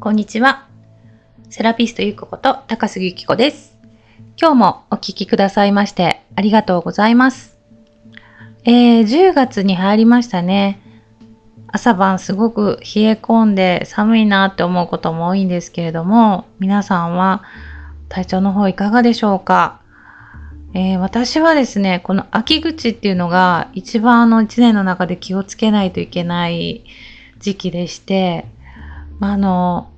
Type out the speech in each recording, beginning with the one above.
こんにちは。セラピストゆうこと高杉ゆきこです。今日もお聞きくださいましてありがとうございます。えー、10月に入りましたね。朝晩すごく冷え込んで寒いなって思うことも多いんですけれども、皆さんは体調の方いかがでしょうか？えー私はですね、この秋口っていうのが一番あの1年の中で気をつけないといけない時期でして、まあ、あの、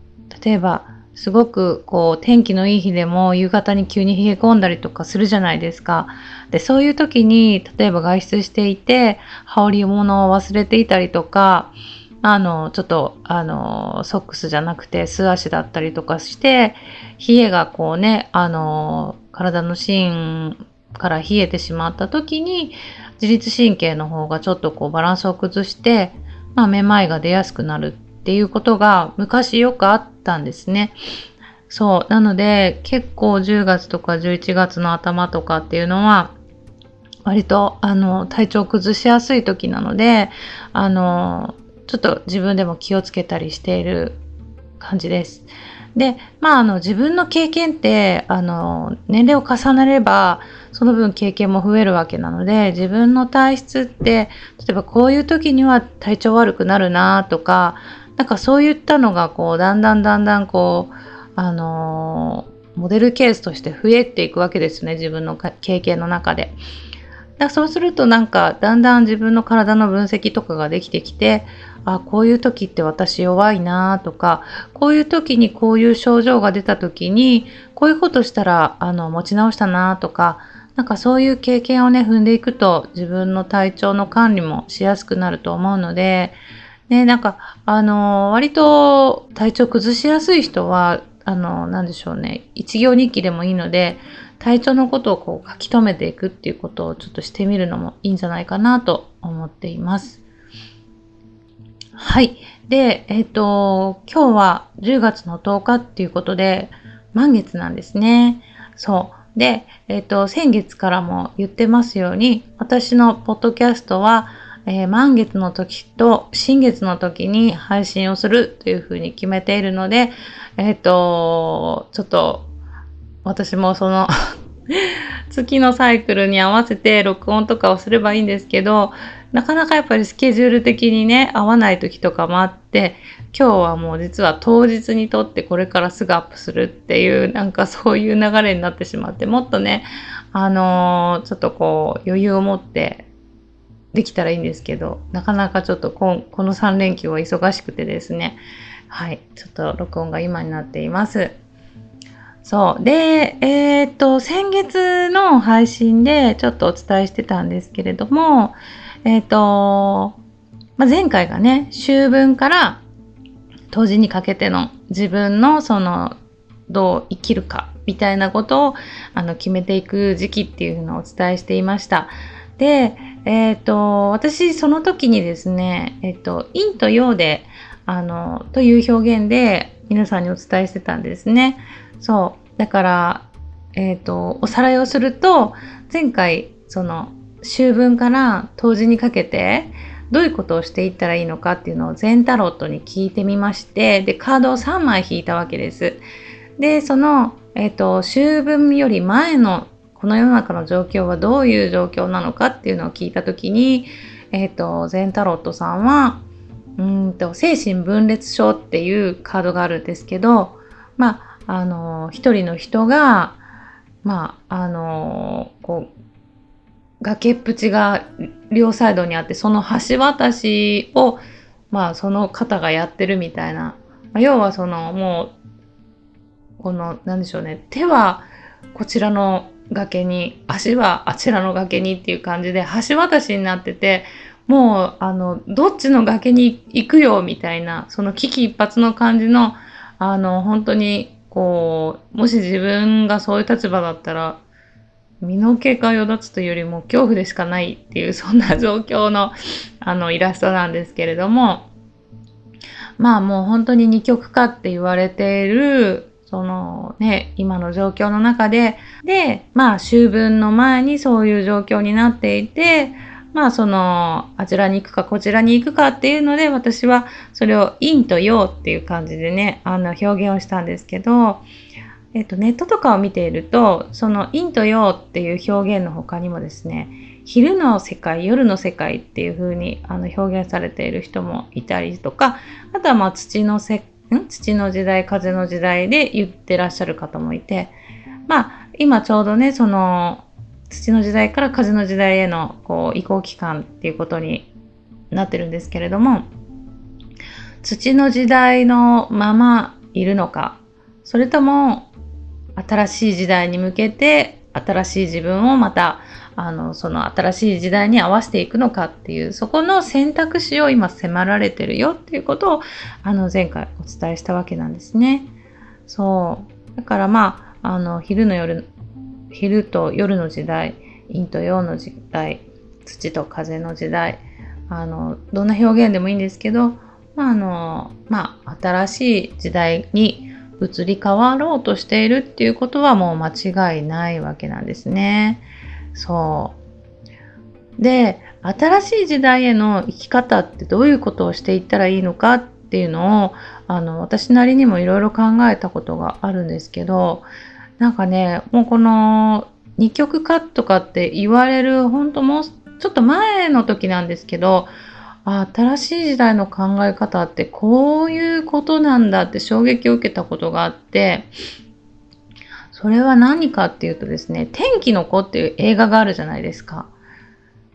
例えば、すごくこう天気のいい日でも夕方に急に冷え込んだりとかするじゃないですか。で、そういう時に、例えば外出していて、羽織物を忘れていたりとか、あの、ちょっと、あの、ソックスじゃなくて素足だったりとかして、冷えがこうね、あの、体の芯から冷えてしまった時に、自律神経の方がちょっとこうバランスを崩して、まあ、めまいが出やすくなるっていうことが昔よくあったんですね。そう。なので、結構10月とか11月の頭とかっていうのは、割と、あの、体調崩しやすい時なので、あの、ちょっと自分でも気をつけたりしている感じです。で、まあ、あの、自分の経験って、あの、年齢を重ねれば、その分経験も増えるわけなので、自分の体質って、例えばこういう時には体調悪くなるなとか、なんかそういったのが、こう、だんだんだんだん、こう、あのモデルケースとして増えていくわけですね、自分の経験の中で。だそうするとなんかだんだん自分の体の分析とかができてきてあこういう時って私弱いなとかこういう時にこういう症状が出た時にこういうことしたらあの持ち直したなとかなんかそういう経験をね踏んでいくと自分の体調の管理もしやすくなると思うのでねなんかあの割と体調崩しやすい人はあのなんでしょうね一行日記でもいいので体調のことをこう書き留めていくっていうことをちょっとしてみるのもいいんじゃないかなと思っています。はい。で、えっ、と、今日は10月の10日っていうことで、満月なんですね。そう。で、えっ、と、先月からも言ってますように、私のポッドキャストは、えー満月の時と新月の時に配信をするというふうに決めているので、えっ、と、ちょっと私もその 月のサイクルに合わせて録音とかをすればいいんですけど、なかなかやっぱりスケジュール的にね、合わない時とかもあって、今日はもう実は当日にとってこれからすぐアップするっていう、なんかそういう流れになってしまって、もっとね、あのーちょっとこう余裕を持ってできたらいいんですけど、なかなかちょっとここの3連休は忙しくてですね、はい、ちょっと録音が今になっています。そう。で、えーっと、先月の配信でちょっとお伝えしてたんですけれども、えーっと、まあ、前回がね、秋分から冬至にかけての自分のその、どう生きるかみたいなことをあの決めていく時期っていうのをお伝えしていました。で、えーと、私その時にですね、えーっと、陰と陽で、あの、という表現で皆さんにお伝えしてたんですね。そう。だから、えっ、と、おさらいをすると、前回、その、秋分から冬至にかけて、どういうことをしていったらいいのかっていうのを全タロットに聞いてみまして、で、カードを3枚引いたわけです。で、その、えっ、と、秋分より前のこの世の中の状況はどういう状況なのかっていうのを聞いたときに、えっ、と、全タロットさんは、うんと、精神分裂症っていうカードがあるんですけど、まあ、あの、一人の人が、まあ、あの、こう、崖っぷちが両サイドにあって、その橋渡しを、まあ、その方がやってるみたいな。まあ要はその、もう、この、なんでしょうね、手はこちらの崖に、足はあちらの崖にっていう感じで、橋渡しになってて、もう、あの、どっちの崖に行くよ、みたいな、その危機一髪の感じの、あの、本当に、こう、もし自分がそういう立場だったら、身の毛がよだつというよりも恐怖でしかないっていう、そんな状況の、あの、イラストなんですけれども、まあもう本当に二極化って言われている、そのね、今の状況の中で、で、まあ秋分の前にそういう状況になっていて、まあその、あちらに行くかこちらに行くかっていうので、私はそれを陰と陽っていう感じでね、あの表現をしたんですけど、えっと、ネットとかを見ていると、その陰と陽っていう表現の他にもですね、昼の世界、夜の世界っていう風にあの表現されている人もいたりとか、あとはまあ土のせ、ん？土の時代、風の時代で言ってらっしゃる方もいて、まあ今ちょうどね、その土の時代から風の時代へのこう移行期間っていうことになってるんですけれども土の時代のままいるのかそれとも新しい時代に向けて新しい自分をまたあのその新しい時代に合わせていくのかっていうそこの選択肢を今迫られてるよっていうことをあの前回お伝えしたわけなんですね。そうだからまああの昼の夜昼と夜の時代陰と陽の時代土と風の時代あのどんな表現でもいいんですけど、まああのまあ、新しい時代に移り変わろうとしているっていうことはもう間違いないわけなんですね。そう。で新しい時代への生き方ってどういうことをしていったらいいのかっていうのをあの私なりにもいろいろ考えたことがあるんですけどなんかね、もうこの2曲カットかって言われる、本当もうちょっと前の時なんですけど、新しい時代の考え方ってこういうことなんだって衝撃を受けたことがあって、それは何かっていうとですね、天気の子っていう映画があるじゃないですか。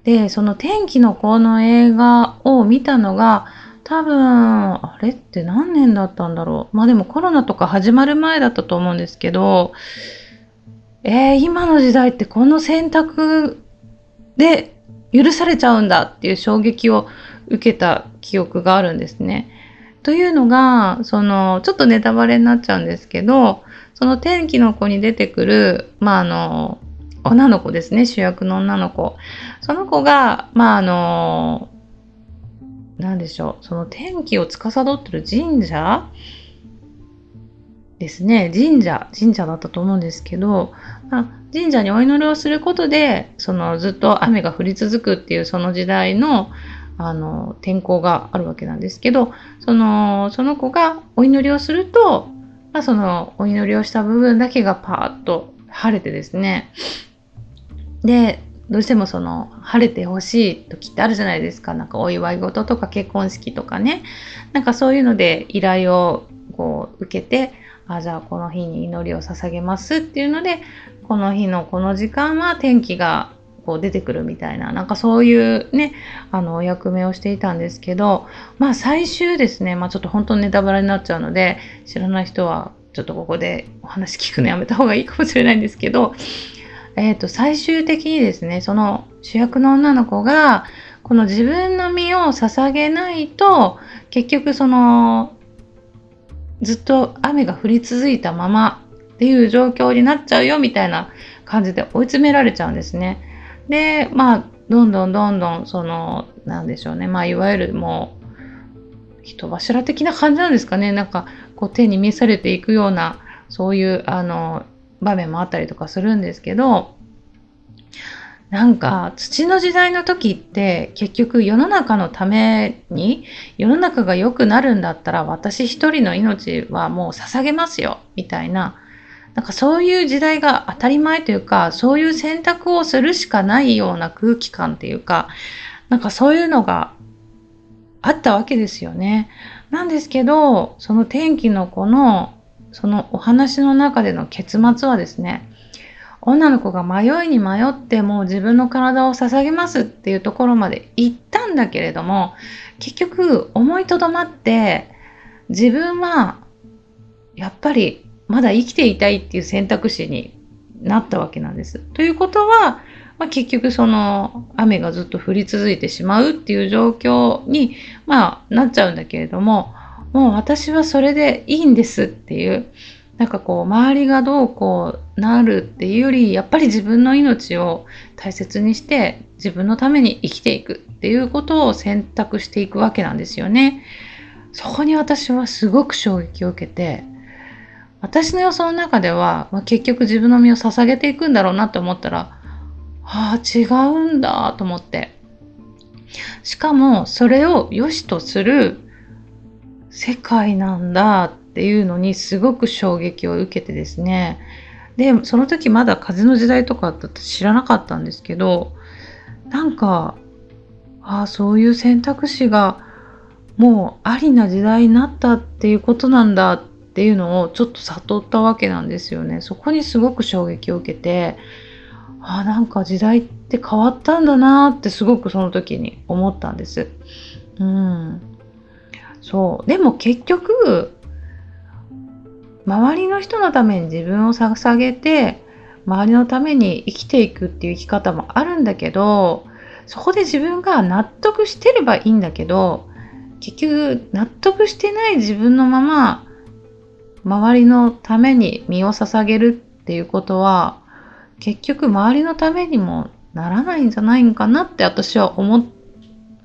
で、その天気の子の映画を見たのが、多分、あれって何年だったんだろう。まあでもコロナとか始まる前だったと思うんですけど、えー、今の時代ってこの選択で許されちゃうんだっていう衝撃を受けた記憶があるんですね。というのが、その、ちょっとネタバレになっちゃうんですけど、その天気の子に出てくる、まあ、あの、女の子ですね、主役の女の子。その子が、まあ、あの、何でしょう、その天気を司ってる神社？ですね、神社、神社だったと思うんですけど、ま神社にお祈りをすることで、そのずっと雨が降り続くっていうその時代のあの天候があるわけなんですけど、そのその子がお祈りをすると、まあ、そのお祈りをした部分だけがパーッと晴れてですね、で、どうしてもその晴れてほしい時ってあるじゃないですか。なんかお祝い事とか結婚式とかね。なんかそういうので依頼をこう受けて、あ、じゃあこの日に祈りを捧げますっていうので、この日のこの時間は天気がこう出てくるみたいな、なんかそういうね、あの、お役目をしていたんですけど、まあ最終ですね、まあちょっと本当にネタバレになっちゃうので、知らない人はちょっとここでお話聞くのやめた方がいいかもしれないんですけど、えっ、ー、と、最終的にですね、その主役の女の子が、この自分の身を捧げないと、結局その、ずっと雨が降り続いたままっていう状況になっちゃうよみたいな感じで追い詰められちゃうんですね。で、まあ、どんどんどんどん、その、なんでしょうね。まあ、いわゆるもう、人柱的な感じなんですかね。なんか、こう手に召されていくような、そういう、あの、場面もあったりとかするんですけど、なんか土の時代の時って結局世の中のために世の中が良くなるんだったら私一人の命はもう捧げますよみたいななんかそういう時代が当たり前というかそういう選択をするしかないような空気感っていうかなんかそういうのがあったわけですよね。なんですけどその天気の子のそのお話の中での結末はですね、女の子が迷いに迷ってもう自分の体を捧げますっていうところまで行ったんだけれども、結局思いとどまって自分はやっぱりまだ生きていたいっていう選択肢になったわけなんです。ということは、まあ、結局その雨がずっと降り続いてしまうっていう状況に、まあ、なっちゃうんだけれども、もう私はそれでいいんですっていう、なんかこう、周りがどうこうなるっていうより、やっぱり自分の命を大切にして、自分のために生きていくっていうことを選択していくわけなんですよね。そこに私はすごく衝撃を受けて、私の予想の中では、まあ、結局自分の身を捧げていくんだろうなって思ったら、ああ、違うんだと思って。しかもそれを良しとする世界なんだっていうのにすごく衝撃を受けてですねでその時まだ風の時代とかだって知らなかったんですけどなんかああそういう選択肢がもうありな時代になったっていうことなんだってていうのをちょっと悟ったわけなんですよね。そこにすごく衝撃を受けてあなんか時代って変わったんだなってすごくその時に思ったんです。うん。そう。でも結局、周りの人のために自分を捧げて、周りのために生きていくっていう生き方もあるんだけど、そこで自分が納得してればいいんだけど、結局納得してない自分のまま、周りのために身を捧げるっていうことは、結局周りのためにもならないんじゃないんかなって私は思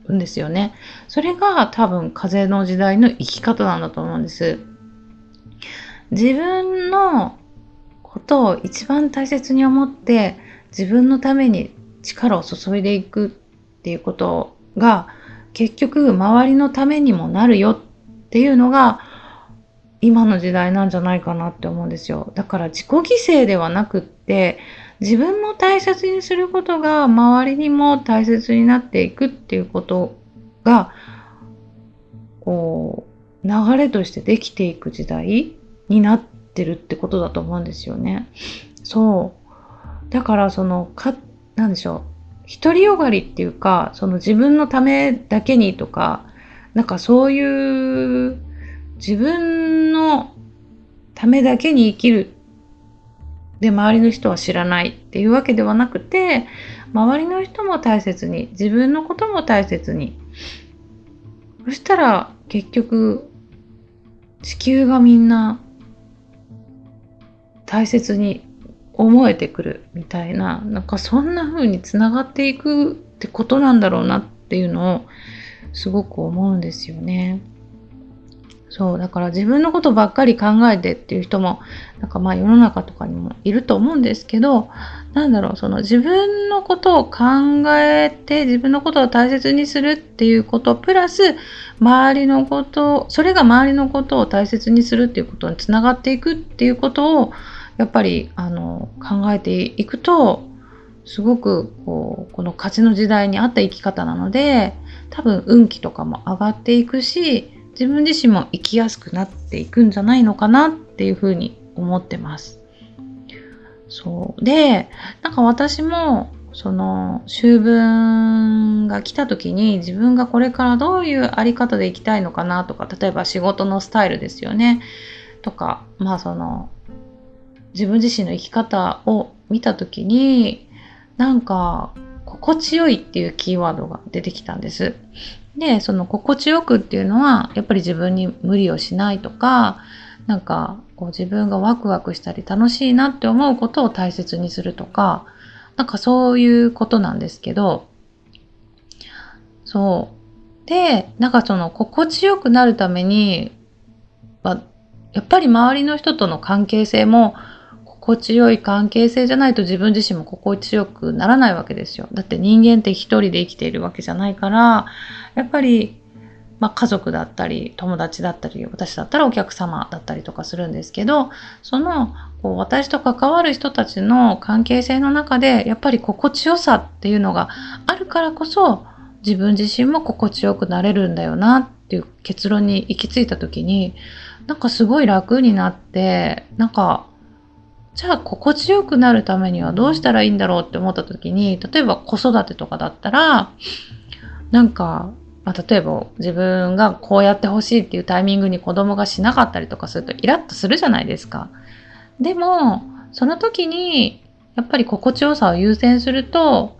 うんですよね。それが多分風の時代の生き方なんだと思うんです。自分のことを一番大切に思って自分のために力を注いでいくっていうことが結局周りのためにもなるよっていうのが今の時代なんじゃないかなって思うんですよ。だから自己犠牲ではなくって自分も大切にすることが周りにも大切になっていくっていうことがこう流れとしてできていく時代になってるってことだと思うんですよね。そう。だからそのか、なんでしょう。独りよがりっていうか、その自分のためだけにとか、なんかそういう自分のためだけに生きるで周りの人は知らないっていうわけではなくて周りの人も大切に自分のことも大切にそしたら結局地球がみんな大切に思えてくるみたいななんかそんな風につながっていくってことなんだろうなっていうのをすごく思うんですよね。そう、だから自分のことばっかり考えてっていう人も、なんかまあ世の中とかにもいると思うんですけど、なんだろう、その自分のことを考えて、自分のことを大切にするっていうこと、プラス、周りのこと、それが周りのことを大切にするっていうことにつながっていくっていうことを、やっぱり、あの、考えていくと、すごくこうこの勝ちの時代に合った生き方なので多分運気とかも上がっていくし自分自身も生きやすくなっていくんじゃないのかなっていうふうに思ってます。そう。で、なんか私も、その、秋分が来た時に自分がこれからどういうあり方で生きたいのかなとか、例えば仕事のスタイルですよね。とか、まあその、自分自身の生き方を見た時に、なんか、心地よいっていうキーワードが出てきたんです。で、その心地よくっていうのは、やっぱり自分に無理をしないとか、なんかこう自分がワクワクしたり楽しいなって思うことを大切にするとか、なんかそういうことなんですけど、そう。で、なんかその心地よくなるために、やっぱり周りの人との関係性も心地よい関係性じゃないと自分自身も心地よくならないわけですよ。だって人間って一人で生きているわけじゃないから、やっぱり、まあ、家族だったり、友達だったり、私だったらお客様だったりとかするんですけど、その、こう私と関わる人たちの関係性の中で、やっぱり心地よさっていうのがあるからこそ、自分自身も心地よくなれるんだよなっていう結論に行き着いた時に、なんかすごい楽になって、なんかじゃあ心地よくなるためにはどうしたらいいんだろうって思った時に例えば子育てとかだったらなんか、まあ、例えば自分がこうやってほしいっていうタイミングに子供がしなかったりとかするとイラッとするじゃないですか。でもその時にやっぱり心地よさを優先すると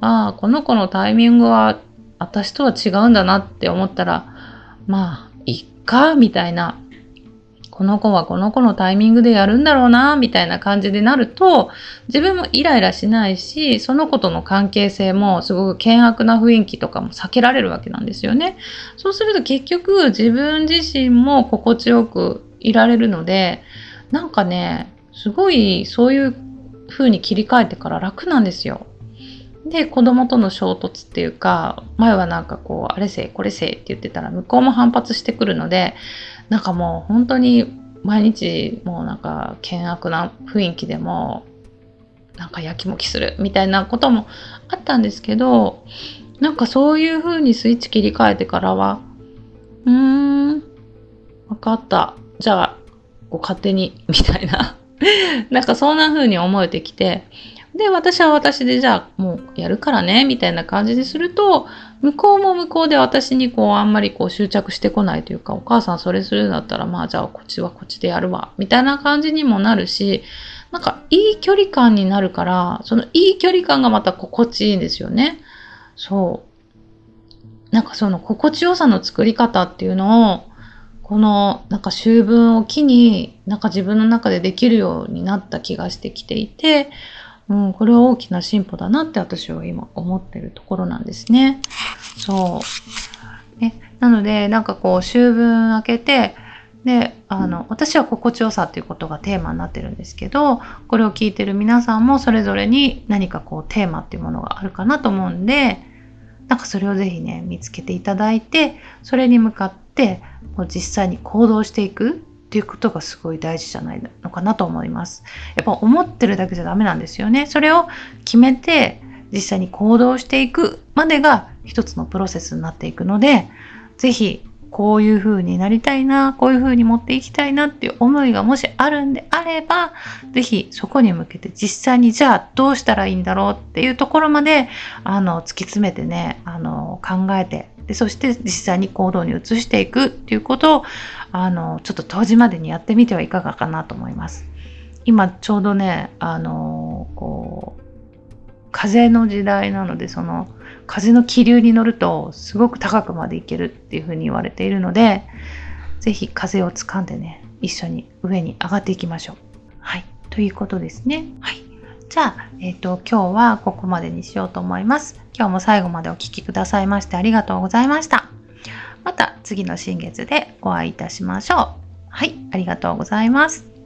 ああこの子のタイミングは私とは違うんだなって思ったらまあいっかみたいなこの子はこの子のタイミングでやるんだろうな、みたいな感じでなると、自分もイライラしないし、その子との関係性もすごく険悪な雰囲気とかも避けられるわけなんですよね。そうすると結局自分自身も心地よくいられるので、なんかね、すごいそういう風に切り替えてから楽なんですよ。で、子供との衝突っていうか、前はなんかこう、あれせい、これせいって言ってたら、向こうも反発してくるので、なんかもう本当に毎日もうなんか険悪な雰囲気でも、なんかやきもきするみたいなこともあったんですけど、なんかそういう風にスイッチ切り替えてからは、うーん、わかった。じゃあ、こう勝手に、みたいな。なんかそんな風に思えてきて、で、私は私でじゃあもうやるからね、みたいな感じにすると、向こうも向こうで私にこうあんまりこう執着してこないというか、お母さんそれするんだったら、まあじゃあこっちはこっちでやるわ、みたいな感じにもなるし、なんかいい距離感になるから、そのいい距離感がまた心地いいんですよね。そう。なんかその心地よさの作り方っていうのを、このなんか秋分を機になんか自分の中でできるようになった気がしてきていて、うん、これは大きな進歩だなって私は今思ってるところなんですね。そう。ね、なので、なんかこう、秋分明けて、で、あの、私は心地よさっていうことがテーマになってるんですけど、これを聞いてる皆さんもそれぞれに何かこうテーマっていうものがあるかなと思うんで、なんかそれをぜひね、見つけていただいて、それに向かってもう実際に行動していくっていうことがすごい大事じゃないのかなと思います。やっぱ思ってるだけじゃダメなんですよね。それを決めて実際に行動していくまでが一つのプロセスになっていくので、ぜひこういう風になりたいな、こういう風に持っていきたいなっていう思いがもしあるんであれば、ぜひそこに向けて実際にじゃあどうしたらいいんだろうっていうところまで、あの、突き詰めてね、あの、考えて、でそして実際に行動に移していくっていうことを、あの、ちょっと当時までにやってみてはいかがかなと思います。今ちょうどね、あの、こう、風の時代なので、その、風の気流に乗るとすごく高くまで行けるっていうふうに言われているので、ぜひ風を掴んでね、一緒に上に上がっていきましょう。はい。ということですね。はい。じゃあ、えっ、ー、と、今日はここまでにしようと思います。今日も最後までお聴きくださいましてありがとうございました。また次の新月でお会いいたしましょう。はい。ありがとうございます。